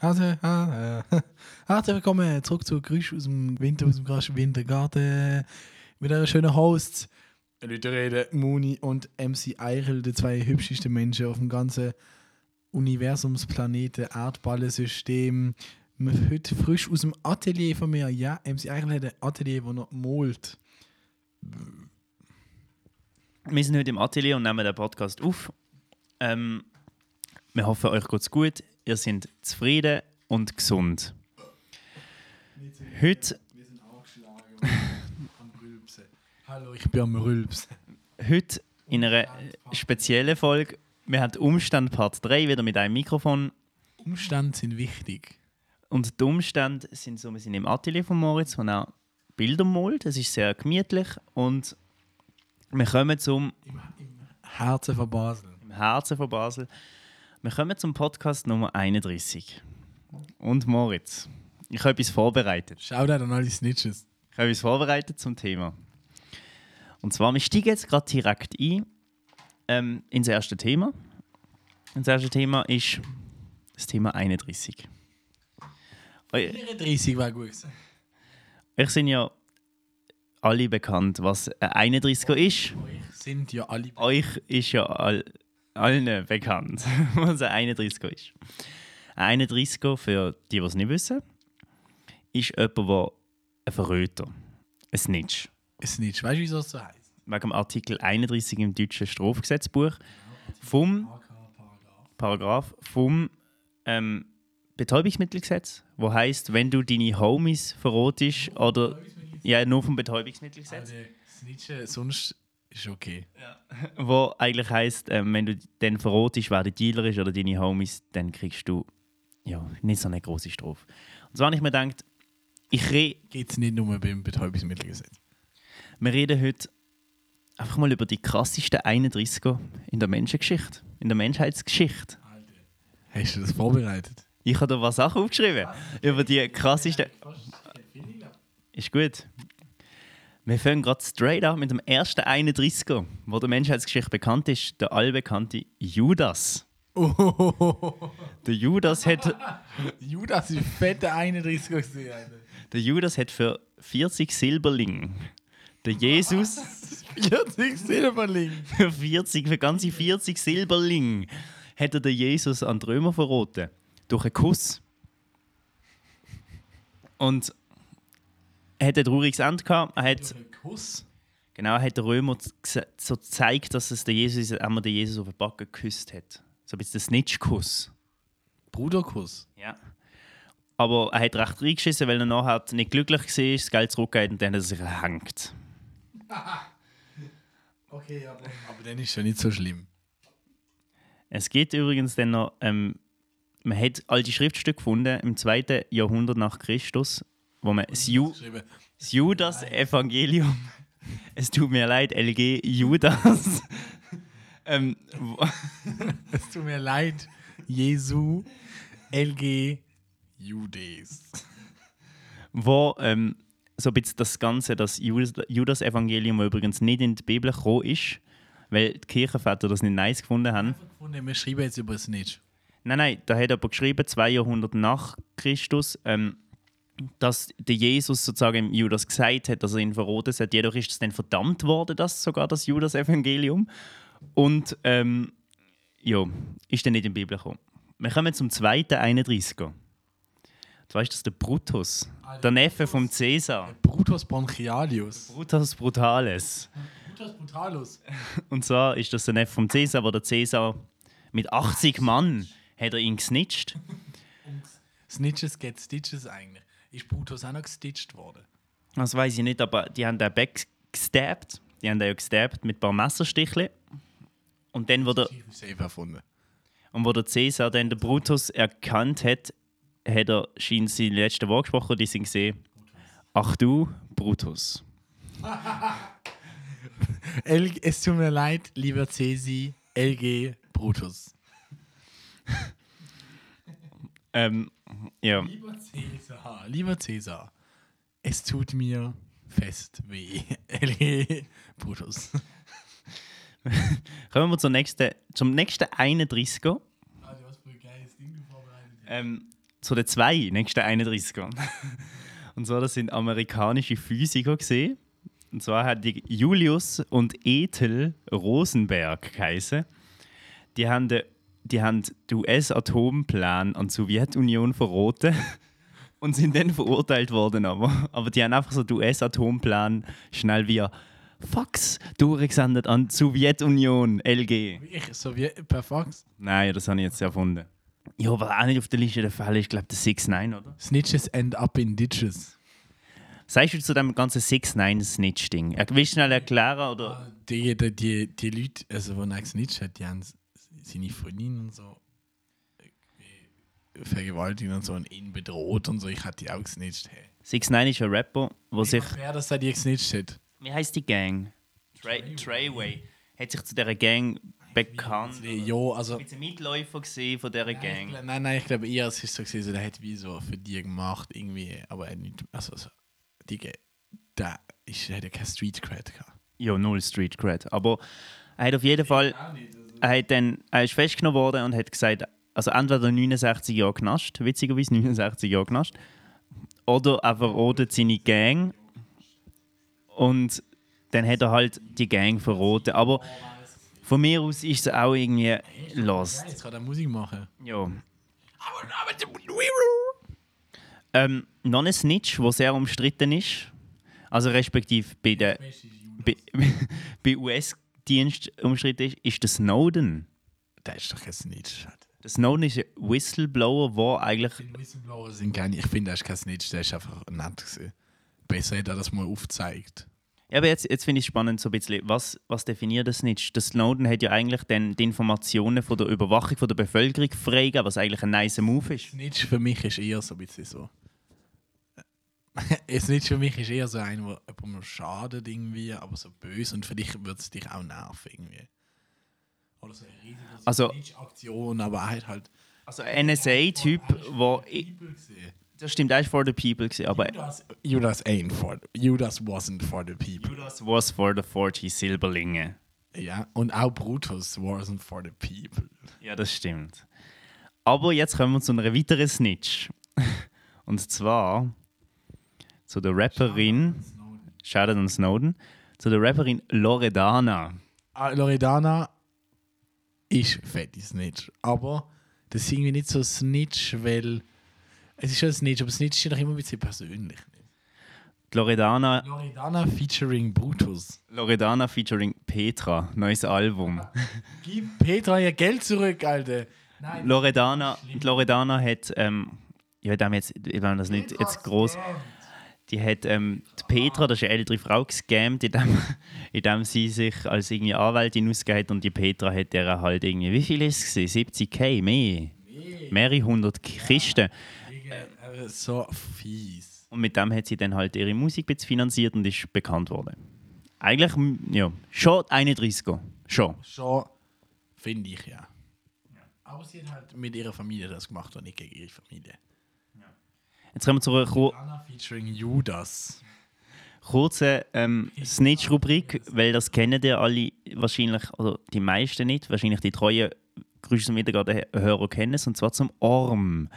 Also, äh, herzlich willkommen zurück zu Grüß aus dem Winter, aus dem krassen Wintergarten. Mit einer schönen Hosts. Leute reden, Muni und MC Eichel, die zwei hübschesten Menschen auf dem ganzen Universumsplaneten, Erdballensystem. Heute frisch aus dem Atelier von mir. Ja, MC Eichel hat ein Atelier, wo er malt. Wir sind heute im Atelier und nehmen den Podcast auf. Ähm, wir hoffen, euch geht's gut. Ihr seid zufrieden und gesund. Heute, Wir sind angeschlagen am Rülpsen. Hallo, ich bin am Rülpsen. heute in einer speziellen Folge. Wir haben Umstand Part 3 wieder mit einem Mikrofon. Umstände sind wichtig. Und die Umstände sind so, wir sind im Atelier von Moritz, wo er Bilder malt. Es ist sehr gemütlich und wir kommen zum Herzen von Basel. im Herzen von Basel. Wir kommen zum Podcast Nummer 31. Und Moritz, ich habe etwas vorbereitet. Shoutout an alle Snitches. Ich habe etwas vorbereitet zum Thema. Und zwar, wir steigen jetzt gerade direkt ein ähm, ins erste Thema. Und das erste Thema ist das Thema 31. Eu- 34 war gut. Euch sind ja alle bekannt, was ein 31er ist. Euch sind ja alle. Euch ist ja all, allen bekannt, was ein 31er ist. Ein 31er, für die, die es nicht wissen, ist jemand, der ein Verräter, ein Snitch. Ein Snitch. Weißt du, wieso es so heißt? wegen dem Artikel 31 im deutschen Strafgesetzbuch vom Paragraph vom ähm, Betäubungsmittelgesetz, wo heißt, wenn du deine Homies verrotest oder ja nur vom Betäubungsmittelgesetz, Also, Snitchen, sonst ist okay. wo eigentlich heißt, ähm, wenn du dann verrotest, wer der Dealer ist oder deine Homies, dann kriegst du ja nicht so eine große Strafe. Und zwar habe ich mir gedacht, ich re Geht es nicht nur beim Betäubungsmittelgesetz. wir reden heute einfach mal über die krassesten 31er in der Menschengeschichte, in der Menschheitsgeschichte. Hast du das vorbereitet? Ich habe da was Sachen aufgeschrieben über die krassesten. Ist gut. Wir fangen gerade straight an mit dem ersten 31er, wo der Menschheitsgeschichte bekannt ist, der allbekannte Judas. Oh, Der Judas hat, Judas ist fette 31 gewesen, Alter. der Judas hat für 40 Silberling der Jesus 40 Silberling. für 40, für ganze 40 Silberling hat er den Jesus an die Römer verraten. Durch einen Kuss. Und hat ein trauriges Ende gehabt. Er hat, Kuss. genau, er hat den Römer so gezeigt, dass es der Jesus, einmal den Jesus auf den Backen geküsst hat. So ein bisschen der Snitch-Kuss. Bruderkuss. Ja. Aber er hat recht reingeschissen, weil er nachher nicht glücklich war, das Geld zurückgegeben und dann hat er sich erhängt. Okay, aber. Aber dann ist ja nicht so schlimm. Es gibt übrigens dann noch, ähm, man hat alte Schriftstücke gefunden im 2. Jahrhundert nach Christus, wo man das, Ju das Judas-Evangelium, es tut mir leid, LG Judas, ähm, Es tut mir leid, Jesu, LG, Judes. wo ähm, so ein bisschen das Ganze, das Judas- Judas-Evangelium, das übrigens nicht in die Bibel gekommen ist, weil die Kirchenväter das nicht nice gefunden haben. Gefunden, wir schreiben jetzt über Snitch. Nein, nein, da hat aber geschrieben, zwei Jahrhunderte nach Christus, ähm, dass der Jesus sozusagen Judas gesagt hat, dass er ihn verroten hat. Jedoch ist es dann verdammt worden, das sogar das Judas-Evangelium. Und ähm, ja, ist dann nicht in die Bibel gekommen. Wir kommen zum zweiten 31er. Du weißt, das ist der Brutus, der Neffe vom Cäsar. Brutus Bronchialius. Brutus Brutales. Brutus Brutalus. Und zwar ist das der Neffe vom Cäsar, wo der Cäsar mit 80 Mann hat er ihn gesnitcht. Snitches get Stitches eigentlich. Ist Brutus auch noch gestitcht worden? Das weiß ich nicht, aber die haben den backgestabbt. Die haben den ja gestabbt mit ein paar Messerstichen. Und dann, Ich safe erfunden. und wo der Cäsar dann den Brutus erkannt hat, hat er scheint seine letzten Worte gesprochen und die sind gesehen. Ach du, Brutus. Es tut mir leid, lieber Cäsi, LG, Brutus. Ähm, ja. Lieber Cäsar, lieber Cäsar, es tut mir fest weh. LG, Brutus. Kommen wir zur nächsten, zum nächsten 31er. Ah, du hast voll geiles Ding vorbereitet. Ähm, zu den zwei nächsten 31ern. Und zwar, das sind amerikanische Physiker gesehen. Und zwar hat die Julius und Ethel Rosenberg geheißen. Die haben den, die haben den US-Atomplan an die Sowjetunion verraten und sind dann verurteilt worden. Aber, aber die haben einfach so den US-Atomplan schnell via Fax durchgesendet an die Sowjetunion, LG. Ich, so wie per Fax. Nein, das habe ich jetzt erfunden. Ja, was auch nicht auf der Liste der Fall ist, glaube ich, der 6 9 oder? Snitches end up in ditches. Sagst du zu dem ganzen 6 9 snitch ding Willst du schnell erklären? Oder? Die, die, die, die Leute, also wo er gesnitcht hat, die haben seine Freundin und so vergewaltigt und so und ihn bedroht und so. Ich hatte die auch gesnitcht. Hey. 6 9 ist ein Rapper, wo sich. Wer das hat die gesnitcht hat? Wie heißt die Gang? Tray, Trayway. Hat sich zu dieser Gang bekannt. Ja, also. Ich bin ein Mitläufer gesehen von dieser Gang. Nein, nein, ich glaube eher, es ist so gewesen, der hat wie so für die gemacht, irgendwie, aber er nicht, also so, die, da ist, hat ja kein Street Cred gehabt. Ja, null Street Cred. Aber er hat auf jeden Fall. Er, hat dann, er ist festgenommen worden und hat gesagt, also entweder 69 Jahre Knast, witzigerweise 69 Jahre Knast, oder er verrotet seine Gang und dann hat er halt die Gang verroten. Aber von mir aus ist es auch irgendwie lost. Jetzt kann er Musik machen. Ja. Ähm, noch ein Snitch, der sehr umstritten ist, also respektive bei, der, bei, bei US-Dienst umstritten ist, ist der Snowden. Der ist doch kein Snitch. Der Snowden ist ein Whistleblower, der eigentlich. Whistleblower sind gar nicht, ich finde, der ist kein Snitch, der ist einfach nett gewesen. Besser hätte er das mal aufgezeigt. Ja, aber jetzt, jetzt finde ich es spannend, so ein bisschen, was, was definiert das Snitch? Der Snowden hat ja eigentlich dann die Informationen von der Überwachung von der Bevölkerung freigegeben, was eigentlich ein nice Move ist. Snitch für mich ist eher so ein bisschen so. Ein Snitch für mich ist eher so ein, der jemandem schadet irgendwie, aber so böse und für dich würde es dich auch nerven irgendwie. Oder so eine riesige Also- Snitch-Aktion, aber er hat halt. Also NSA-Typ, wo das stimmt, er ist for the people gewesen, aber Judas, Judas ain't for Judas wasn't for the people. Judas was for the 40 Silberlinge. Ja, und auch Brutus wasn't for the people. Ja, das stimmt. Aber jetzt kommen wir zu einer weiteren Snitch. Und zwar zu der Rapperin, Shoutout an Snowden, zu der Rapperin Loredana. Ah, Loredana ist fette Snitch. Aber das ist irgendwie nicht so Snitch, weil. Es ist schon ein Snitch, aber Snitch ist doch immer ein bisschen persönlich. Loredana, Loredana featuring Brutus. Loredana featuring Petra, neues Album. Gib Petra ihr Geld zurück, Alter. Nein. Loredana, Loredana hat, ähm, ich jetzt, ich will das nicht jetzt groß. Die hat ähm, die Petra, das ist eine ältere Frau, gescammt, indem, indem sie sich als irgendwie Anwältin ausgegeben hat und die Petra hat der halt irgendwie, wie viel ist es? gewesen? 70k, mehr? Mehrere hundert Kisten. Äh, So fies. Und mit dem hat sie dann halt ihre Musik finanziert und ist bekannt worden. Eigentlich, ja, schon 31er. Schon. Schon, finde ich ja. Aber sie hat halt mit ihrer Familie das gemacht und nicht gegen ihre Familie. Jetzt kommen wir zu einer kur featuring Judas. kurzen ähm, Snitch-Rubrik, weil das kennen ihr alle wahrscheinlich, oder die meisten nicht, wahrscheinlich die treuen Grüße zum Hörer kennen es, und zwar zum Orm.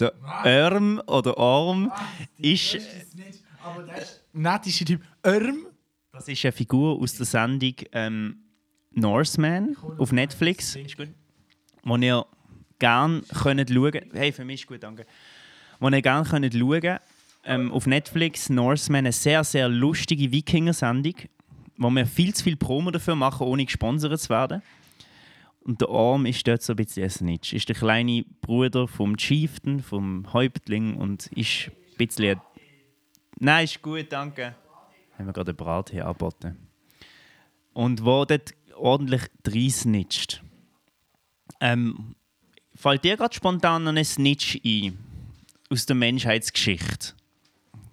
Der Orm oder Orm ist, Aber der ist nettische Typ. Örm. das ist eine Figur aus der Sendung ähm, Norseman auf Netflix. Ist. Wo ihr gerne könnt schauen Hey, für mich ist gut, danke. Wo ihr gerne könnt schauen ähm, auf Netflix Norseman, eine sehr, sehr lustige Wikinger-Sendung, wo wir viel zu viel Promo dafür machen, ohne gesponsert zu werden. Und der Arm ist dort so ein bisschen ein Snitch. Ist der kleine Bruder vom Chieftain, vom Häuptling und ist ein bisschen... Nein, ist gut, danke. Haben wir gerade einen Brat hier angeboten. Und wo dort ordentlich reinsnitcht. Ähm, fällt dir gerade spontan noch ein Snitch ein? Aus der Menschheitsgeschichte?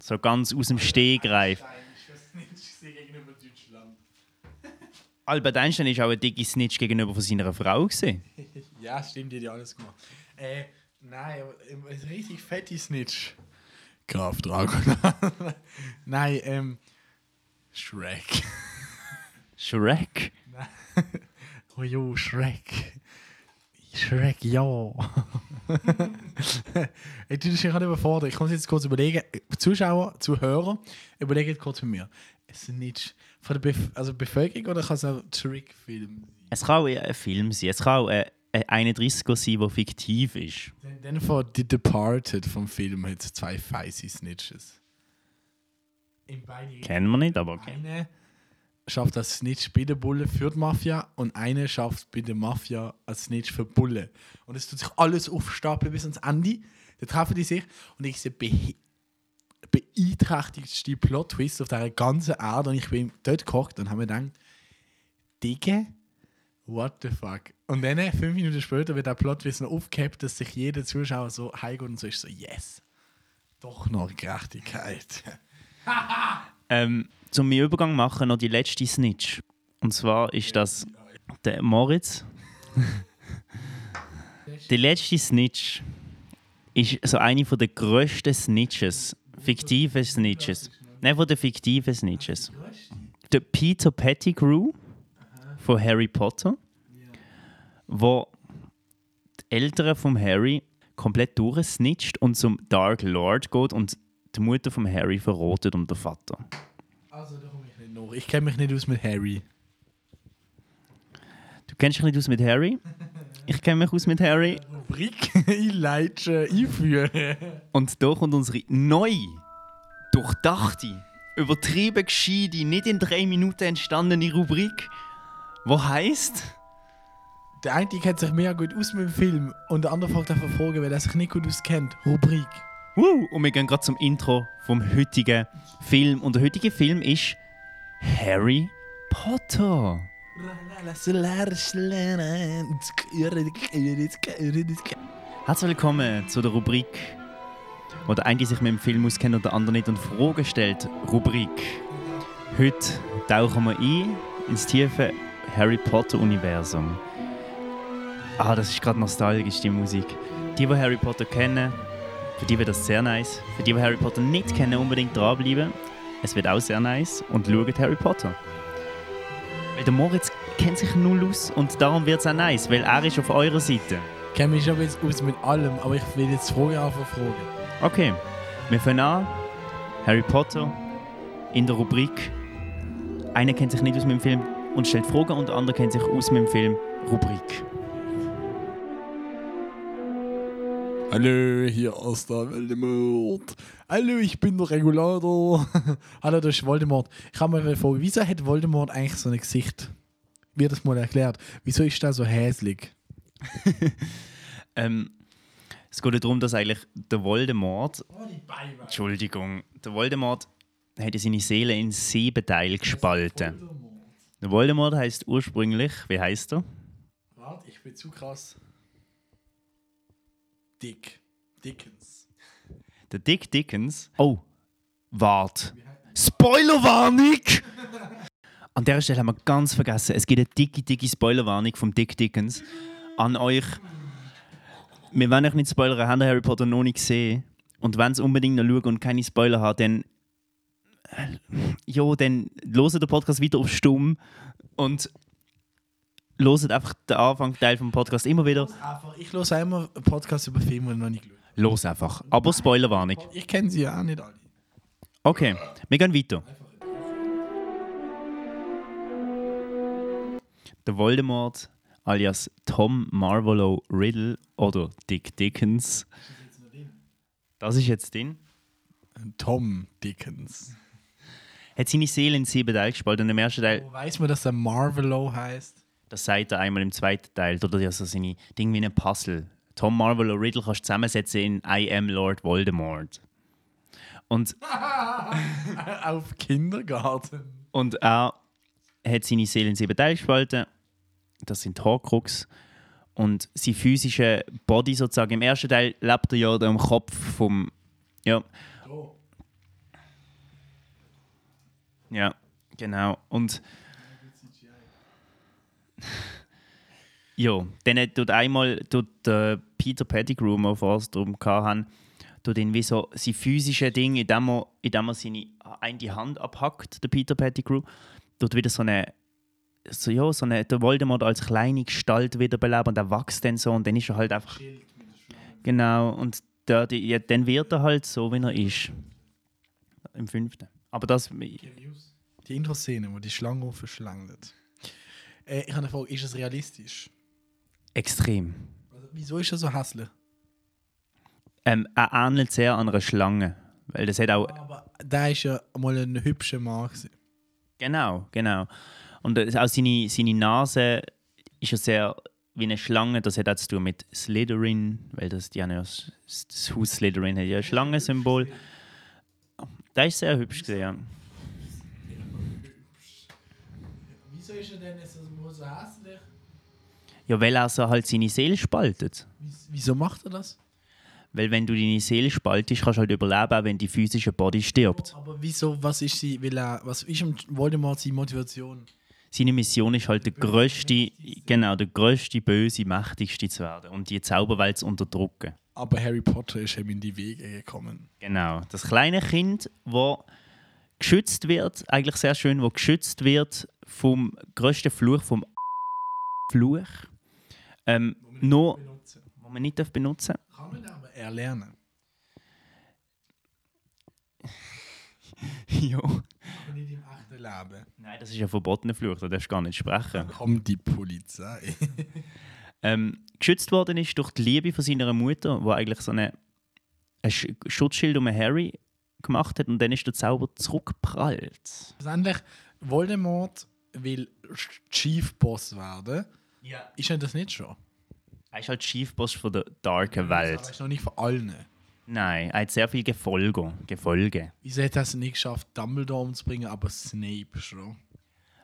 So ganz aus dem Stegreif. Albert Einstein ist auch ein dicker Snitch gegenüber von seiner Frau. Ja, stimmt, die hat ja alles gemacht. Äh, nein, ein richtig fette Snitch. Graf Dracula. nein, ähm. Shrek. Shrek. oh jo, Shrek. Shrek, ja. ich tue das hier gerade überfordern. Ich muss jetzt kurz überlegen. Zuschauer, Zuhörer, überlegt kurz mit mir. Es sind nicht von der Bef also Bevölkerung oder kann es auch Trick-Film sein? Es kann auch ein Film sein. Es kann auch ein, ein 31er sein, der fiktiv ist. Dann- Dann von The Departed vom Film hat es zwei feisy Snitches. In beide Kennen wir nicht, aber okay. Eine schafft als Snitch bei der Bulle für die Mafia und eine schafft bei der Mafia als Snitch für die Bulle. Und es tut sich alles aufstapeln bis ans Ende. Dann treffen die sich und ich sehe behe- beeinträchtigste Plot-Twist auf dieser ganzen Erde. Und ich bin dort gekocht und habe mir gedacht, Digga, what the fuck? Und dann, fünf Minuten später, wird der Plot-Twist noch aufgehabt, dass sich jeder Zuschauer so heimgeht und so ist so, yes, doch noch Gerechtigkeit. Ähm, zum Übergang machen noch die letzte Snitch. Und zwar ist das der Moritz. die letzte Snitch ist so eine von der grössten Snitches, fiktive Snitches. Nein, von den fiktiven Snitches. Der Peter Pettigrew von Harry Potter, wo die Eltern von Harry komplett durchsnitcht und zum Dark Lord geht und die Mutter von Harry verrotet und der Vater. Also, da komme ich nicht nach. Ich kenne mich nicht aus mit Harry. Du kennst dich nicht aus mit Harry? Ich kenne mich aus mit Harry. Rubrik einleiten, einführen. Und da kommt unsere neue, durchdachte, übertrieben gescheite, nicht in drei Minuten entstandene Rubrik, wo heißt Der eine kennt sich mega gut aus mit dem Film und der andere fragt einfach Fragen, weil er sich nicht gut auskennt. Rubrik. Woo! Und wir gehen gerade zum Intro vom heutigen Film. Und der heutige Film ist Harry Potter. Herzlich willkommen zu der Rubrik, wo der eine sich mit dem Film auskennt und der andere nicht und Fragen stellt. Rubrik. Heute tauchen wir ein ins tiefe Harry Potter-Universum. Ah, das ist gerade nostalgisch, die Musik. Die, die Harry Potter kennen, für die wird das sehr nice. Für die, die Harry Potter nicht kennen, unbedingt dranbleiben. Es wird auch sehr nice. Und schaut Harry Potter. Weil der Moritz kennt sich null aus und darum wird es auch nice, weil er ist auf eurer Seite. Ich kenne mich schon jetzt aus mit allem, aber ich will jetzt Fragen einfach fragen. Okay, wir fangen an. Harry Potter in der Rubrik. Einer kennt sich nicht aus mit dem Film und stellt Fragen und der andere kennt sich aus mit dem Film. Rubrik. Hallo, hier ist der Voldemort. Hallo, ich bin der Regulator. Hallo, das ist Voldemort. Ich habe mal eine Frage, wieso hat Voldemort eigentlich so ein Gesicht? Wird das mal erklärt? Wieso ist der so hässlich? Ähm, es geht darum, dass eigentlich der Voldemort Oh. Entschuldigung. Der Voldemort hat ja seine Seele in sieben Teile gespalten. Der Voldemort heißt ursprünglich, wie heißt er? Warte, ich bin zu krass. Dick. Dickens. Der Dick Dickens. Oh, wart. Spoilerwarnung! An der Stelle haben wir ganz vergessen, es gibt eine dicke, dicke Spoilerwarnung vom Dick Dickens an euch. Wir wollen euch nicht spoilern, haben Harry Potter noch nicht gesehen. Und wenn es unbedingt noch schauen und keine Spoiler hat, dann. äh, Jo, dann loset den Podcast wieder auf Stumm und loset einfach den Anfangsteil vom Podcast immer wieder. Ich höre immer einen Podcast über Filme, die ich noch nicht geschaut Los einfach. Aber Spoilerwarnung. Ich kenne sie ja auch nicht alle. Okay, wir gehen weiter. Der Voldemort alias Tom Marvolo Riddle oder Dick Dickens. Das ist jetzt den. Tom Dickens. Hat seine Seele in sieben Teile gespalten. Und im ersten Teil, Wo weiß man, dass der Marvelo heißt? Das sagt er einmal im zweiten Teil, oder ja so seine Dinge wie ein Puzzle. Tom Marvolo Riddle kannst du zusammensetzen in I am Lord Voldemort. Und Auf Kindergarten. Und er hat seine Seele in sieben Teile gespalten. Das sind Horcrux. Und sein physischer Body sozusagen. Im ersten Teil lebt er ja da im Kopf vom. Ja, Oh. ja, genau. Und. Ja, dann tut einmal tut, äh, Peter Pettigrew, mal vor es darum hatten, tut ihn wie so sein physische Ding, indem er, indem er seine eine die Hand abhackt, der Peter Pettigrew, tut wieder so eine so, ja, so eine, der Voldemort als kleine Gestalt wiederbeleben und er wächst dann so und dann ist er halt einfach. Genau, und der, die, ja, dann wird er halt so, wie er ist. Im fünften. Aber das. Die Intro-Szene, wo die Schlange verschlangt. Äh, ich habe eine Frage, ist es realistisch? Extrem. Also, wieso ist er so hässlich? Ähm, er ähnelt sehr an einer Schlange. Weil das hat auch. Aber der ist ja mal ein hübscher Mann. Gewesen. Genau, genau. Und äh, auch seine, seine Nase ist ja sehr wie eine Schlange. Das hat auch zu tun mit Slytherin, weil das, die haben ja das, das Haus Slytherin hat ja ein Schlangensymbol. Der ist sehr hübsch gesehen. Wieso ist er denn so hässlich? ja, weil er so halt seine Seele spaltet. Wieso macht er das? Weil wenn du deine Seele spaltest, kannst du halt überleben, auch wenn die physische Body stirbt. Aber wieso, was ist sie, will er, was ist Voldemort seine Motivation? Seine Mission ist halt der größte, genau, der größte, böse, mächtigste zu werden und die Zauberwelt zu unterdrücken. Aber Harry Potter ist ihm in die Wege gekommen. Genau. Das kleine Kind, wo geschützt wird, eigentlich sehr schön, wo geschützt wird vom größten Fluch, vom Fluch. Ähm, nur, wo man nicht benutzen darf. Kann man aber erlernen. ja. Aber nicht im echten Leben. Nein, das ist ein verbotener Fluch, da darfst du gar nicht sprechen. Kommt die Polizei. Ähm, geschützt worden ist durch die Liebe von seiner Mutter, wo eigentlich so eine, ein Sch- Schutzschild um Harry gemacht hat und dann ist der Zauber zurückgeprallt. Schlussendlich, Voldemort will Chief Boss werden. Ja. Ist er das nicht schon? Er ist halt Chiefboss von der darken Aber Welt. ist noch nicht von allen. Nein, er hat sehr viel Gefolge. Gefolge. Wieso hat er es nicht geschafft, Dumbledore umzubringen, aber Snape schon?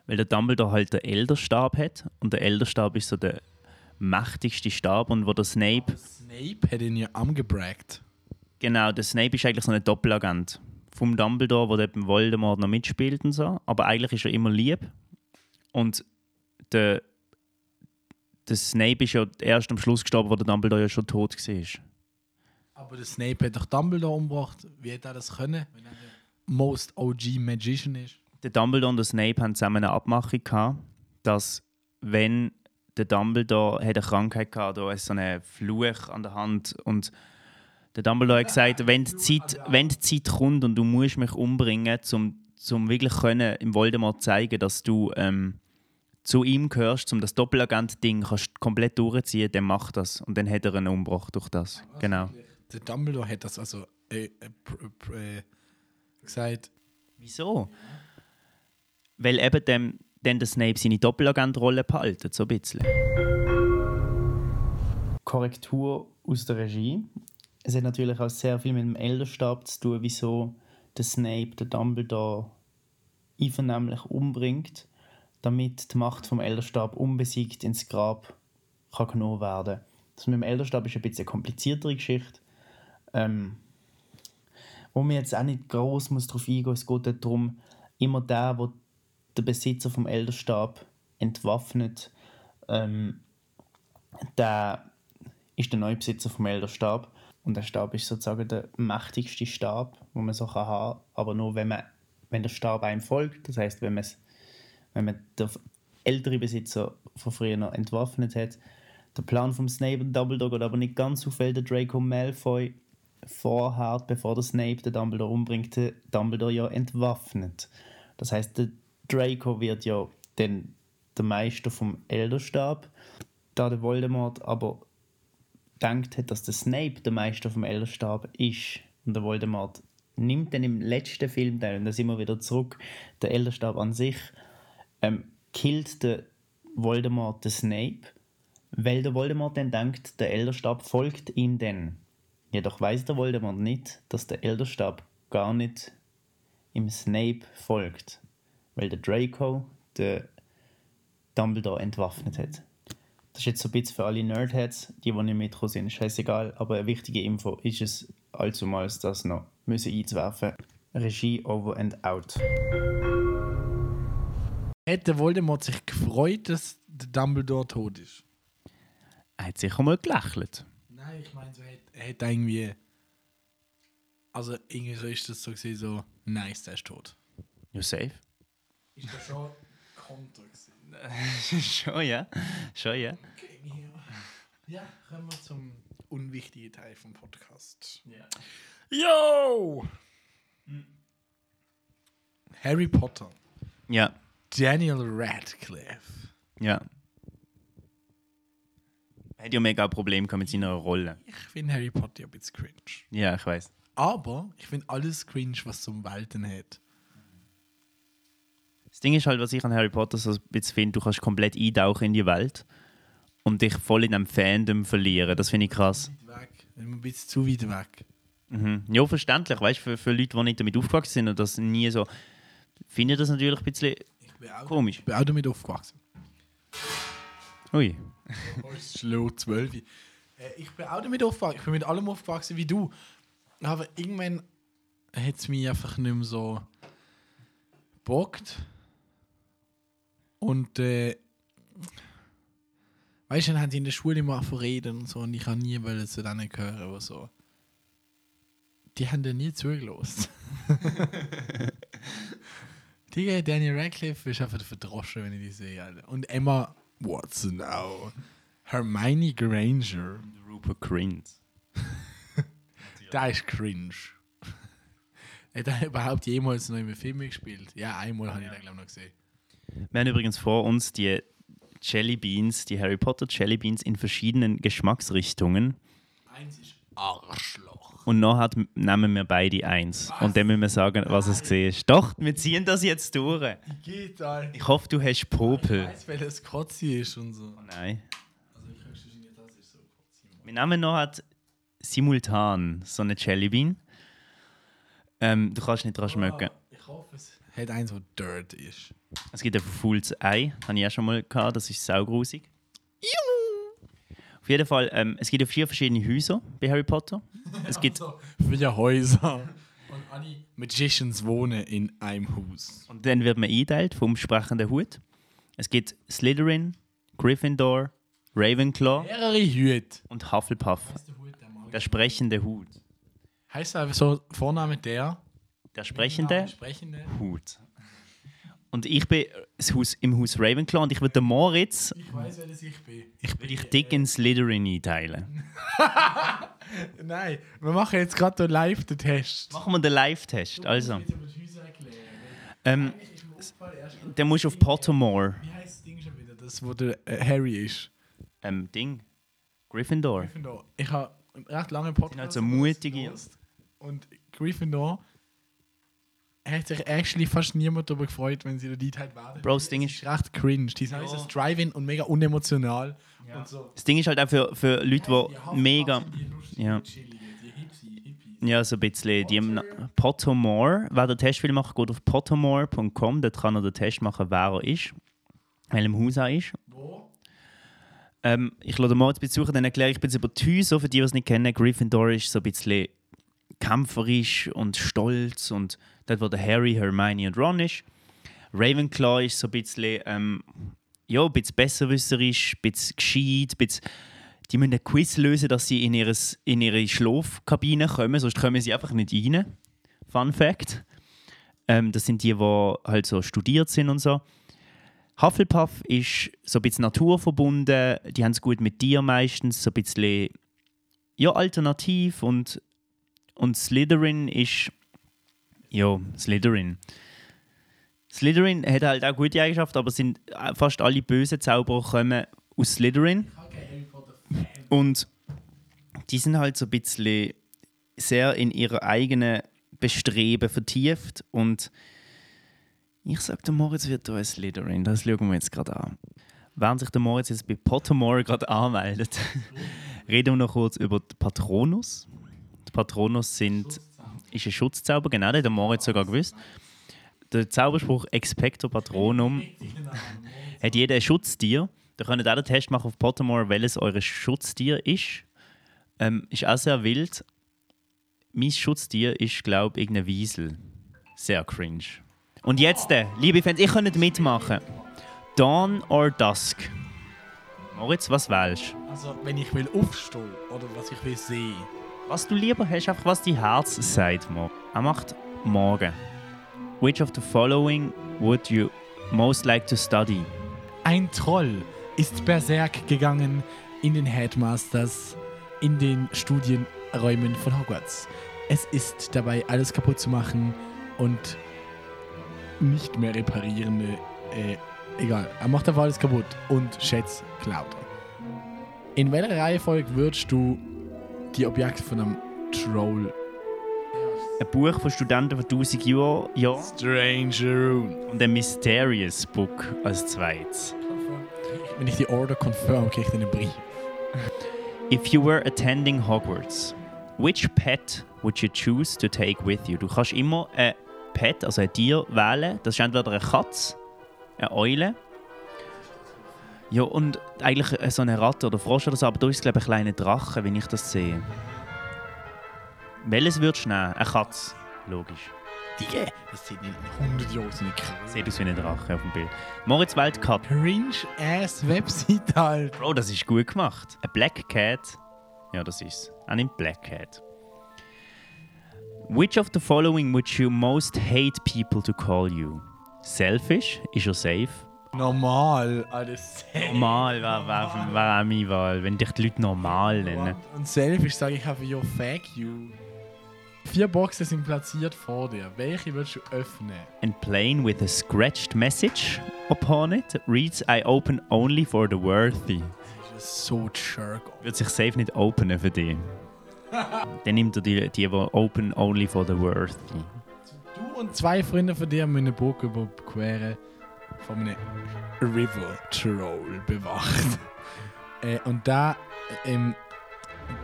Weil der Dumbledore halt den Elderstab hat und der Elderstab ist so der mächtigste Stab und wo der Snape, Snape hat ihn ja angebragt. Genau, der Snape ist eigentlich so ein Doppelagent vom Dumbledore, wo der beim Voldemort noch mitspielt und so, aber eigentlich ist er immer lieb und der, der Snape ist ja erst am Schluss gestorben, wo der Dumbledore ja schon tot war. Aber der Snape hat doch Dumbledore umgebracht. Wie hat er das können? Wenn er der most OG Magician ist. Der Dumbledore und der Snape haben zusammen eine Abmachung gehabt, dass wenn der Dumbledore hat eine Krankheit gehabt, da ist so ein Fluch an der Hand und der Dumbledore hat gesagt, wenn die Zeit, wenn die Zeit kommt und du musst mich umbringen, um zum wirklich können im Voldemort zeigen, dass du ähm, zu ihm gehörst, um das Doppelagent-Ding kannst komplett durchziehen, dann mach das und dann hat er einen Umbruch durch das. Genau. Der Dumbledore hat das also äh, äh, pr- pr- äh, gesagt. Wieso? Weil eben dem, dann der Snape seine Doppelagent-Rolle behalten, so ein bisschen. Korrektur aus der Regie. Es hat natürlich auch sehr viel mit dem Elderstab zu tun, wieso der Snape den Dumbledore einvernehmlich umbringt, damit die Macht vom Elderstab unbesiegt ins Grab kann genommen werden. Das mit dem Elderstab ist ein bisschen eine kompliziertere Geschichte. Ähm, wo man jetzt auch nicht groß muss darauf eingehen. Es geht darum, immer der, wo der Besitzer vom Elderstab entwaffnet, ähm, der ist der neue Besitzer vom Elderstab. Und der Stab ist sozusagen der mächtigste Stab, den man so kann haben aber nur wenn, man, wenn der Stab einem folgt. Das heißt, wenn, wenn man den ältere Besitzer von früher noch entwaffnet hat. Der Plan vom Snape und Dumbledore geht aber nicht ganz auf, weil der Draco Malfoy vorhat, bevor der Snape den Dumbledore umbringt, den Dumbledore ja entwaffnet. Das heißt, der Draco wird ja dann der Meister vom Elderstab, da der Voldemort aber denkt hat, dass der Snape der Meister vom Elderstab ist und der Voldemort nimmt dann im letzten Film teil, und da sind wir wieder zurück, der Elderstab an sich, ähm, killt der Voldemort den Snape, weil der Voldemort dann denkt, der Elderstab folgt ihm dann. Jedoch weiß der Voldemort nicht, dass der Elderstab gar nicht im Snape folgt, weil der Draco der Dumbledore entwaffnet hat. Das ist jetzt so ein bisschen für alle Nerdheads, die, die nicht mitgekommen sind, scheißegal, aber eine wichtige Info ist es allzumals, das noch müssen einzuwerfen. Regie over and out. Hat der Voldemort sich gefreut, dass der Dumbledore tot ist? Er hat sicher mal gelächelt. Nein, ich meine, so hat, er hat irgendwie. Also, irgendwie so ist das so gesehen, so, nice, der ist tot. Ja, safe. Ist das schon Konter gewesen? Schon, ja. Schon, ja. Ja, kommen wir zum unwichtigen Teil vom Podcast. Yo! Harry Potter. Ja, Daniel Radcliffe. ja. Hat ja mega ein Problem mit seiner Rolle. Ich finde Harry Potter ein bisschen cringe. Ja, ich weiß. Aber ich finde alles cringe, was zum Walten hat. Das Ding ist halt, was ich an Harry Potter so ein bisschen finde, du kannst komplett eintauchen in die Welt und dich voll in einem Fandom verlieren. Das finde ich krass. Weg. Ein bisschen zu weit weg. Mhm. Ja, verständlich, weißt du, für, für Leute, die nicht damit aufgewachsen sind und das nie so. Finde ich das natürlich ein bisschen Ich bin auch, komisch. ich bin auch damit aufgewachsen. Ui. Oh, ist schlau, 12. Äh, ich bin auch damit aufgewachsen. Ich bin mit allem aufgewachsen wie du. Aber irgendwann hat es mich einfach nicht mehr so bockt. Und äh, weißt du, dann haben die in der Schule immer verreden und so und ich habe nie wollen zu denen gehören oder so. Die haben dir nie zugelassen. Digga, Daniel Radcliffe ist einfach der Verdrosche, wenn ich die sehe. Alter. Und Emma Watson auch. Hermione Granger. Rupert Grint. Da ist cringe. Hat er überhaupt jemals noch in einem Film gespielt? Ja, einmal habe ich den, glaube ich, noch gesehen. Wir haben übrigens vor uns die Jelly Beans, die Harry Potter Jelly Beans in verschiedenen Geschmacksrichtungen. Eins ist Arschloch. Und nachher nehmen wir beide eins. Und dann müssen wir sagen, was es gesehen ist. Doch, wir ziehen das jetzt durch. Geht, Alter? Ich hoffe, du hast Ich Popel. weiß, welches Kotzi ist und so. Nein. Also, ich nicht, das ist so Kotzi. Wir nehmen nachher simultan so eine Jelly Bean. Ähm, du kannst nicht dran schmecken. Ah, Ich hoffe, es hat eins, das dirt ist. Es gibt ein verfaultes Ei, habe ich auch schon mal gehabt, das ist saugrusig. Auf jeden Fall, ähm, es gibt ja vier verschiedene Häuser bei Harry Potter. Es gibt, So, vier Häuser. Und alle Magicians wohnen in einem Haus. und dann wird man eingeteilt vom sprechenden Hut. Es gibt Slytherin, Gryffindor, Ravenclaw Mehrere Hüte. und Hufflepuff. Der sprechende Hut. Heißt einfach so Vorname der? Der sprechende Name Sprechende. Hut. Und ich bin das Haus, im Haus Ravenclaw und ich würde den Moritz Ich weiß, wer das ich bin. ich will dich dick in Slytherin einteilen. Nein, wir machen jetzt gerade den Test. Machen wir den Live-Test. Also, ähm, musst du auf Pottermore. Wie heißt das Ding schon wieder? Das, wo der äh, Harry ist. Ähm, Ding. Gryffindor. Gryffindor. Ich habe recht langen Podcast. Sind halt so mutige-. Und Gryffindor hat sich actually fast niemand darüber gefreut, wenn sie da halt werden. Bro, das Ding Es ist- recht cringe. Die sind alles Drive-In und mega unemotional. Und so. Das Ding ist halt auch für, für Leute, die Hufflepuff mega. die Ja. die. Ja, so ein bisschen. Die Pottermore. Wer den Test will machen, geht auf pottermore.com. Dort kann er den Test machen, wer er ist. Welchem Haus er ist. Wo? Ähm, ich lade mal jetzt besuchen, dann erkläre ich ein bisschen über die Häuser, für die, die es nicht kennen. Gryffindor ist so ein bisschen kämpferisch und stolz und dort, wo der Harry, Hermione und Ron ist. Ravenclaw ist so ein bisschen, ähm, ja, ein bisschen besserwisserisch, ein bisschen gescheit, ein bisschen die müssen einen Quiz lösen, dass sie in, ihres, in ihre Schlafkabine kommen, sonst kommen sie einfach nicht rein. Fun Fact. Ähm, das sind die, die halt so studiert sind und so. Hufflepuff ist so ein bisschen naturverbunden, die haben es gut mit dir meistens, so ein bisschen ja, alternativ und, und Slytherin ist ja, Slytherin. Slytherin hat halt auch gute Eigenschaften, aber sind äh, fast alle bösen Zauberer kommen aus Slytherin. Und die sind halt so ein bisschen sehr in ihrer eigenen Bestreben vertieft. Und ich sage, der Moritz wird da ein Slytherin. Das schauen wir jetzt gerade an. Während sich der Moritz jetzt bei Pottermore gerade anmeldet, reden wir noch kurz über den Patronus. Die Patronus sind, ist ein Schutzzauber, genau, der Moritz sogar gewusst. Der Zauberspruch Expecto Patronum hat jeder ein Schutztier. Da könnt ihr auch den Test machen auf Pottermore, welches eure Schutztier ist. Ähm, ist auch sehr wild. Mein Schutztier ist, glaube ich, irgendein Wiesel. Sehr cringe. Und jetzt, äh, liebe Fans, ihr könnt mitmachen. Dawn or Dusk? Moritz, was wählst du? Also, wenn ich will aufstehen oder was ich will sehen. Was du lieber hast, einfach was dein Herz sagt, Mo. Er macht morgen. Which of the following would you most like to study? Ein Troll ist berserk gegangen in den Headmasters, in den Studienräumen von Hogwarts. Es ist dabei, alles kaputt zu machen und nicht mehr reparierende. Äh, egal, er macht einfach alles kaputt und Schätze klaut er. In welcher Reihenfolge würdest du die Objekte von einem Troll Ein Buch von Studenten von 1000 Jahren ja, Stranger Room. und ein Mysterious Book als zweites. Wenn ich die Order confirm, kriege ich einen Brief. If you were attending Hogwarts, which pet would you choose to take with you? Du kannst immer ein Pet, also ein Tier, wählen. Das ist entweder eine Katze, eine Eule. Ja, und eigentlich äh, so eine Ratte oder Frosch oder so, aber da ist glaube ich ein kleiner Drache, wenn ich das sehe. Welches würdest du nehmen? Eine Katze, logisch. Digga, das sieht in 100 Jahren so eine Sieht aus wie ein Drache auf dem Bild. Moritz wählt Katze. Cringe-ass Webseite, Alter. Bro, das ist gut gemacht. Ein Black Cat. Ja, das ist. Er nimmt Black Cat. Which of the following would you most hate people to call you? Selfish? Ist er safe? Normal, alles Normal wäre wär, wär auch meine Wahl, wenn dich die Leute normal nennen. Und selfish sage ich einfach, yo, fuck you. Vier Boxen sind platziert vor dir. Welche würdest du öffnen? And plain with a scratched message upon it reads I open only for the worthy. Das ist so jerk. Wird sich safe nicht openen für dich. Dann nimmt er die, die, die open only for the worthy. Du und zwei Freunde von dir müssen eine Burg überqueren von einem River Troll bewacht. äh, und da ähm,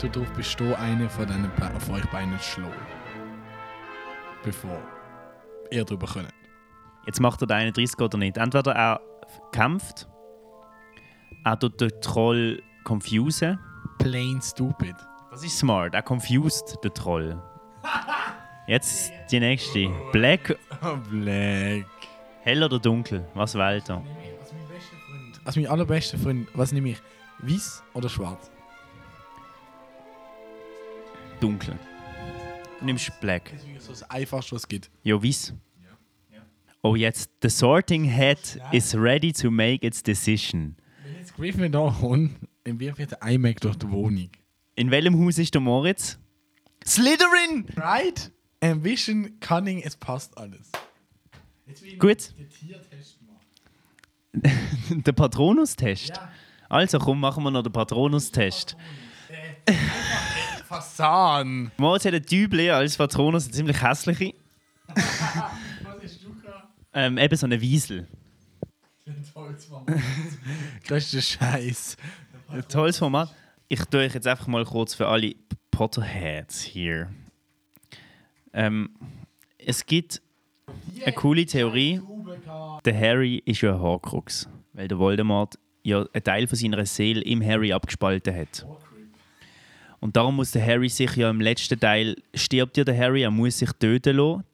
du darauf bestehen, einen von, diesen Be- von euch beiden zu schlagen. Bevor ihr drüber könnt. Jetzt macht er den 31 oder nicht. Entweder er kämpft, er tut den Troll confusen. Plain stupid. Das ist smart, er confused den Troll. Jetzt die nächste. Black, Black. Hell oder dunkel? Was wählt er? Als mein bester Freund. Als mein allerbester Freund, was nehme ich? Weiß oder schwarz? Dunkel. Du nimmst Black. Das ist so das Einfachste, was es gibt. Ja, weiß. Oh, jetzt. The sorting head is ready to make its decision. Jetzt Gryffindor und dann wird ein iMac durch die Wohnung. In welchem Haus ist der Moritz? Slytherin! Right? Ambition, Cunning, es passt alles. Jetzt will ich Gut. den Tiertest machen. der Patronus-Test. Ja. Also komm, machen wir noch den Patronus-Test. Fasan. Moritz hat einen Dübel als Patronus, eine ziemlich hässliche. Was hast du gehabt? Ähm, eben so eine Wiesel. Das ist der Scheiß. Ein tolles Format. Ich tue euch jetzt einfach mal kurz für alle Potterheads hier. Ähm, es gibt eine coole Theorie. Der Harry ist ja ein Horcrux, weil der Voldemort ja einen Teil von seiner Seele im Harry abgespalten hat. Und darum muss der Harry sich ja im letzten Teil stirbt ja der Harry, er muss sich töten lassen,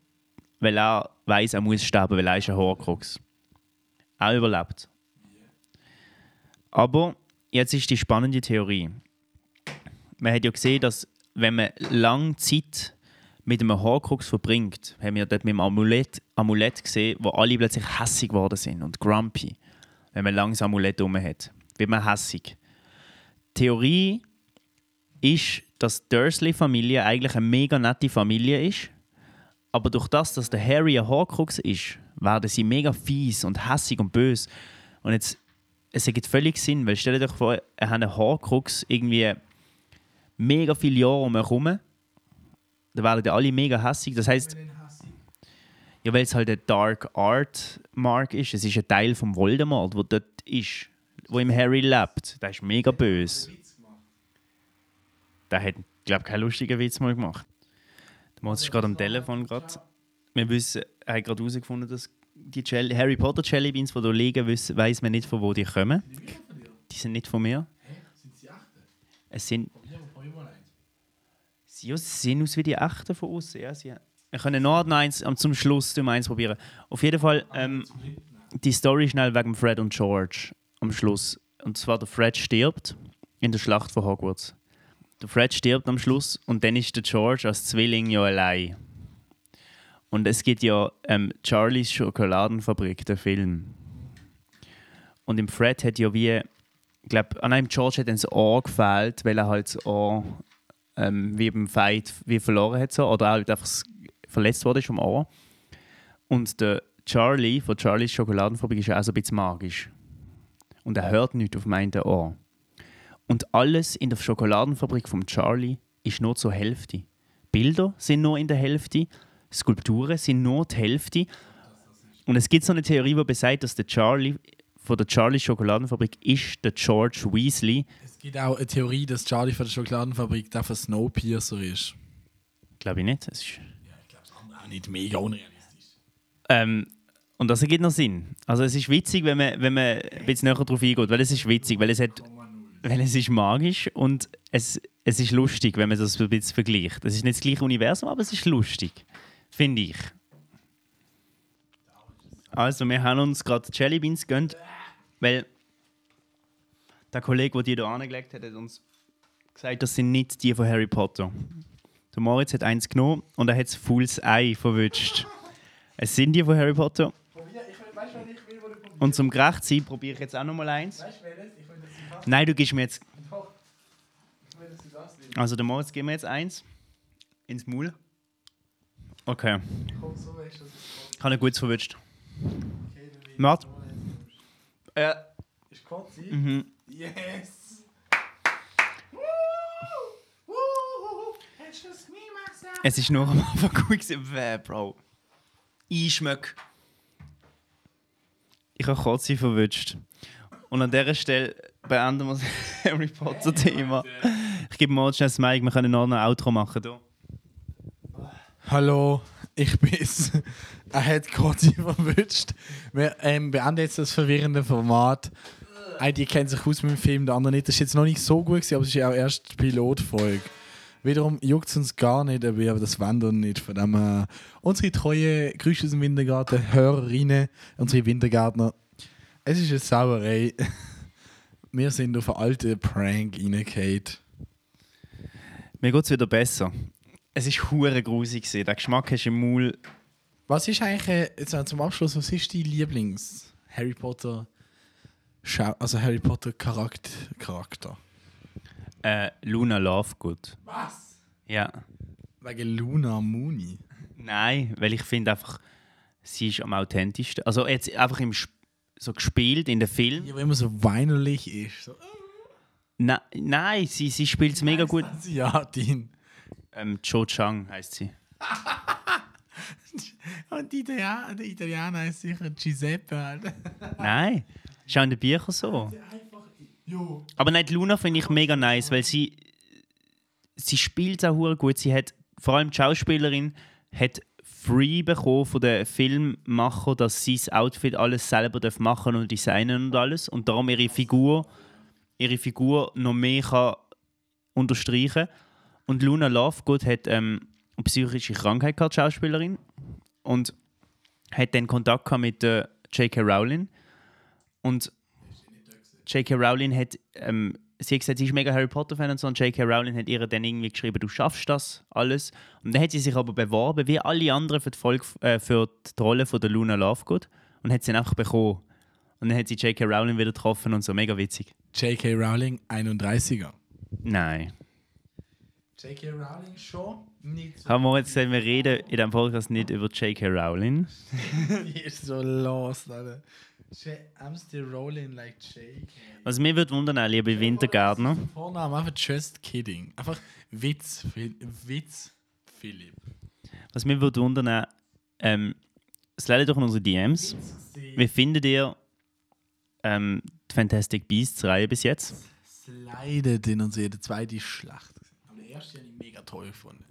weil er weiß, er muss sterben, weil er ist ein Horcrux. Er überlebt. Aber jetzt ist die spannende Theorie. Man hat ja gesehen, dass wenn man lange Zeit mit einem Horcrux verbringt, haben wir dort mit dem Amulett, Amulett gesehen, wo alle plötzlich hässig geworden sind und grumpy. Wenn man lange das Amulett um hat, wird man hässig. Theorie ist, dass die Dursley-Familie eigentlich eine mega nette Familie ist, aber durch das, dass der Harry ein Horcrux ist, werden sie mega fies und hässig und böse. Und jetzt, es ergibt völlig Sinn, weil stell dir vor, er hat einen Horcrux irgendwie mega viele Jahre um herum. Da werden die alle mega hässig. Das heißt, ja, weil es halt ein Dark Art Mark ist. Es ist ein Teil vom Voldemort, wo dort ist, wo im Harry lebt. Der ist mega böse. Der hat, glaube ich, keinen lustigen Witz mal gemacht. Der Moritz ist gerade am Telefon gerade. Wir wissen, er hat gerade herausgefunden, dass die Jelly, Harry Potter Jellybeans, die hier liegen, wissen- weiss man nicht, von wo die kommen. Die sind nicht von mir. Es sind, sie sehen aus wie die echten von außen. Ja, sie, wir können noch eins zum Schluss um eins probieren. Auf jeden Fall, ähm, die Story schnell wegen Fred und George am Schluss. Und zwar der Fred stirbt in der Schlacht von Hogwarts. Der Fred stirbt am Schluss und dann ist der George als Zwilling ja allein. Und es gibt ja ähm, Charlies Schokoladenfabrik, der Film. Und im Fred hat ja wie, ich glaube, an einem George hat das Ohr gefehlt, weil er halt das Ohr ähm, wie beim Fight wie verloren hat so, oder auch einfach verletzt wurde vom Ohr. Und der Charlie von Charlies Schokoladenfabrik ist auch so ein bisschen magisch. Und er hört nichts auf dem einen Ohr. Und alles in der Schokoladenfabrik von Charlie ist nur zur Hälfte. Bilder sind nur in der Hälfte, Skulpturen sind nur die Hälfte. Und es gibt so eine Theorie, die besagt, dass der Charlie von der Charlie Schokoladenfabrik ist der George Weasley. Es gibt auch eine Theorie, dass Charlie von der Schokoladenfabrik der von Snowpiercer ist. Glaube ich nicht. Es ist, Auch nicht mega unrealistisch. ähm, und das ergibt noch Sinn. Also es ist witzig, wenn man, wenn man ein bisschen näher darauf eingeht, weil es ist witzig, weil es, hat, weil es ist magisch und es, es ist lustig, wenn man das ein bisschen vergleicht. Es ist nicht das gleiche Universum, aber es ist lustig, finde ich. Also wir haben uns gerade Jelly Beans gegönnt, weil der Kollege, der die hier angelegt hat, hat uns gesagt, das sind nicht die von Harry Potter. Der Moritz hat eins genommen und er hat das Fools Ei verwünscht. Es sind die von Harry Potter. Und zum gerecht sein, probiere ich jetzt auch noch mal eins. Nein, du gibst mir jetzt. Also, der Moritz gibt mir jetzt eins. Ins Maul. Okay. Ich gut verwünscht. Warte. Äh, Ist Kotzi? mhm. Yes! Es ist nur am Anfang gut gewesen. Wäh, Bro. Einschmöck. Ich habe Kotze verwünscht. Und an dieser Stelle beenden wir das Harry Potter-Thema. Ich gebe mal schnell das Mic, wir können noch ein Outro machen. Da. Hallo, ich bin's. Er hat Kotzi verwünscht. Wir ähm, beenden jetzt das verwirrende Format. Ein, die kennt sich aus mit dem Film, der andere nicht. Das ist jetzt noch nicht so gut, gewesen, aber es ist ja auch erst die Pilotfolge. Wiederum juckt es uns gar nicht, aber wir das wandern nicht. Von dem her, unsere treue Grüße aus dem Wintergarten, Hörerinnen, unsere Wintergärtner. Es ist eine Sauerei. Wir sind auf einen alten Prank reingefallen. Mir geht es wieder besser. Es war hure grusig. Der Geschmack du im Maul. Was ist eigentlich, äh, jetzt zum Abschluss, was ist dein Lieblings-Harry Potter, Schau also Harry Potter Charakter? Charakter? Äh, Luna Lovegood. Was? Ja. Wegen Luna Mooney. Nein, weil ich finde einfach, sie ist am authentischsten. Also jetzt einfach im Sp so gespielt in den Film. Die, die immer so weinerlich ist. So, Na, nein, sie, sie spielt es mega gut. Asiatin. Ähm, Cho Chang heißt sie. Und die Italiener, der Italiener ist sicher Giuseppe. Alter. Nein, ist auch in den Büchern so. Aber die Luna finde ich mega nice, weil sie, sie spielt auch hure gut. Sie hat, vor allem die Schauspielerin, hat free bekommen von den Filmmacher, dass sie das Outfit alles selber machen und designen und alles. Und darum ihre Figur, ihre Figur noch mehr kann unterstreichen. Und Luna Lovegood hat ähm, eine psychische Krankheit gehabt, Schauspielerin. Und hat dann Kontakt mit der J.K. Rowling. Und J.K. Rowling hat, ähm, sie hat gesagt, sie ist mega Harry Potter-Fan und so, und J.K. Rowling hat ihr dann irgendwie geschrieben, du schaffst das alles. Und dann hat sie sich aber beworben, wie alle anderen für die, Folge, äh, für die Rolle von der Luna Lovegood und hat sie dann einfach bekommen. Und dann hat sie J.K. Rowling wieder getroffen und so, mega witzig. J.K. Rowling, 31er. Nein. J.K. Rowling schon nicht. Haben wir jetzt gesagt, wir reden in diesem Podcast nicht über J.K. Rowling. Die ist so lost, Alter. I'm still rolling like J.K. Was mich würde wundern, liebe Wintergärtner, Vorname einfach just kidding. Einfach Witz, Phil- Witz, Philipp. was mich würde wundern, ähm, slidet doch in unsere DMs. Wie findet ihr ähm, die Fantastic Beasts-Reihe bis jetzt? Slidet in uns jede zweite Schlacht. Aber der erste habe ich mega toll gefunden.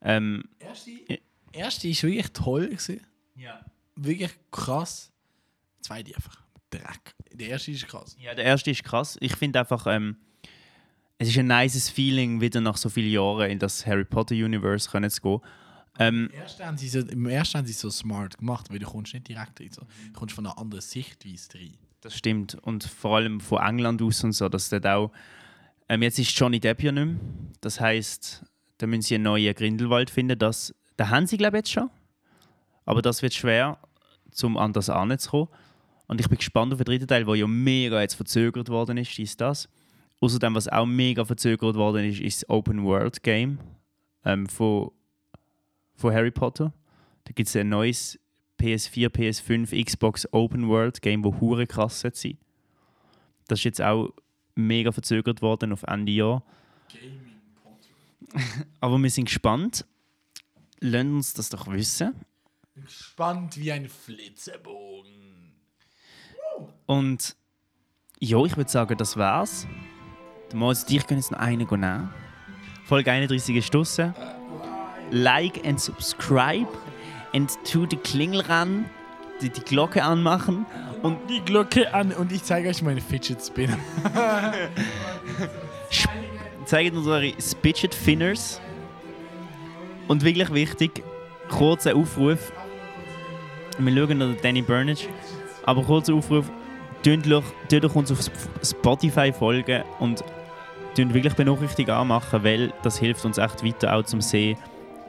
Ähm, Erste, erste ist wirklich toll gewesen. ja. Wirklich krass. Zweite einfach Dreck. Der erste ist krass. ja, der erste ist krass. Ich finde einfach, ähm, es ist ein nices Feeling, wieder nach so vielen Jahren in das Harry Potter-Universe können zu gehen. Ähm, Im ersten, haben sie so, Im ersten haben sie so smart gemacht, weil du kommst nicht direkt rein. So. Du kommst von einer anderen Sichtweise rein. das stimmt. Und vor allem von England aus und so, dass dort auch. Ähm, jetzt ist Johnny Depp ja nicht mehr. Das heisst, da müssen sie einen neuen Grindelwald finden. Das, da haben sie, glaube ich, jetzt schon. Aber das wird schwer, um an das anzukommen. Und ich bin gespannt auf den dritten Teil, der ja mega jetzt verzögert worden ist, ist das. Außerdem, was auch mega verzögert worden ist, ist das Open World Game ähm, von, von Harry Potter. Da gibt es ein neues PS4, PS5, Xbox Open World Game, wo hure krass sein. Das ist jetzt auch mega verzögert worden auf Ende Jahr. Aber wir sind gespannt. Lasst uns das doch wissen. Spannend wie ein Flitzebogen. Und ja, ich würde sagen, das war's. Der Moritz und ich können jetzt noch einen nehmen. Folge 31 ist draussen. Like and subscribe. Und tu die Klingel ran, die, die Glocke anmachen. Und Die Glocke an und ich zeige euch meine Fidget Spinner. zeigt uns eure Spidget Finners. Und wirklich wichtig, kurzer Aufruf. Wir schauen noch Danny Burnage. Aber kurzer Aufruf, doch uns auf Sp- Spotify folgen und tun wirklich Benachrichtigungen anmachen, weil das hilft uns echt weiter auch zum sehen,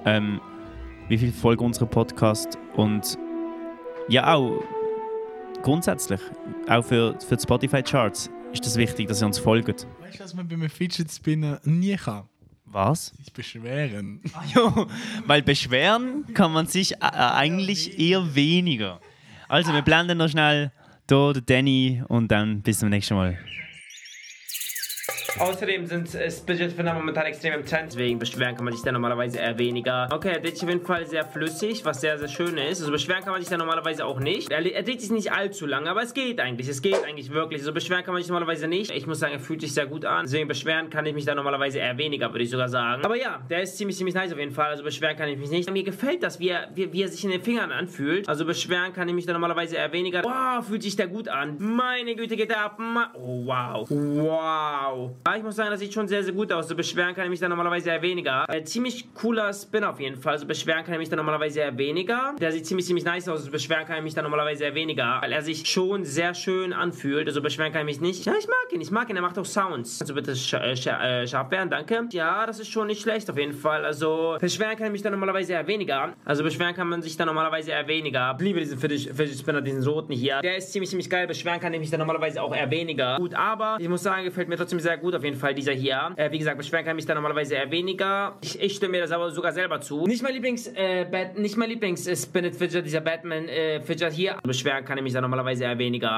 ähm, wie viel folgen unsere Podcast und ja auch grundsätzlich, auch für, für die Spotify Charts ist das wichtig, dass ihr uns folgt. Weißt du, was man bei einem Fidget Spinner nie kann? Was? Sich beschweren. Jo, weil beschweren kann man sich äh, eigentlich eher weniger. Also, wir blenden noch schnell da den Danny und dann bis zum nächsten Mal. Außerdem sind äh, Spidget-Finder momentan extrem im Trend, deswegen beschweren kann man sich da normalerweise eher weniger. Okay, er dreht sich auf jeden Fall sehr flüssig, was sehr, sehr schön ist. Also beschweren kann man sich da normalerweise auch nicht. Er, er dreht sich nicht allzu lang, aber es geht eigentlich. Es geht eigentlich wirklich. Also beschweren kann man sich normalerweise nicht. Ich muss sagen, er fühlt sich sehr gut an. Deswegen beschweren kann ich mich da normalerweise eher weniger, würde ich sogar sagen. Aber ja, der ist ziemlich, ziemlich nice auf jeden Fall. Also beschweren kann ich mich nicht. Mir gefällt das, wie er, wie, wie er sich in den Fingern anfühlt. Also beschweren kann ich mich da normalerweise eher weniger. Wow, fühlt sich der gut an. Meine Güte, geht der ab. Oh, wow. Wow. Ich muss sagen, das sieht schon sehr, sehr gut aus. So beschweren kann ich mich da normalerweise eher weniger. Äh, ziemlich cooler Spin auf jeden Fall. Also beschweren kann ich mich da normalerweise eher weniger. Der sieht ziemlich, ziemlich nice aus. Also beschweren kann ich mich da normalerweise eher weniger. Weil er sich schon sehr schön anfühlt. Also beschweren kann ich mich nicht. Ja, ich mag ihn. Ich mag ihn. Er macht auch Sounds. Also bitte sch äh, sch äh, scharf werden. Danke. Ja, das ist schon nicht schlecht auf jeden Fall. Also beschweren kann ich mich da normalerweise eher weniger. Also beschweren kann man sich da normalerweise eher weniger. Ich liebe diesen Fidget Fidget Spinner, diesen roten hier. Der ist ziemlich, ziemlich geil. Beschweren kann ich mich da normalerweise auch eher weniger. Gut, aber ich muss sagen, gefällt mir trotzdem sehr gut auf jeden Fall dieser hier. Äh, wie gesagt, beschweren kann ich mich da normalerweise eher weniger. Ich, ich stimme mir das aber sogar selber zu. Nicht mein Lieblings, äh, Bat nicht mein Lieblings äh, dieser Batman äh, hier. Beschweren kann ich mich da normalerweise eher weniger.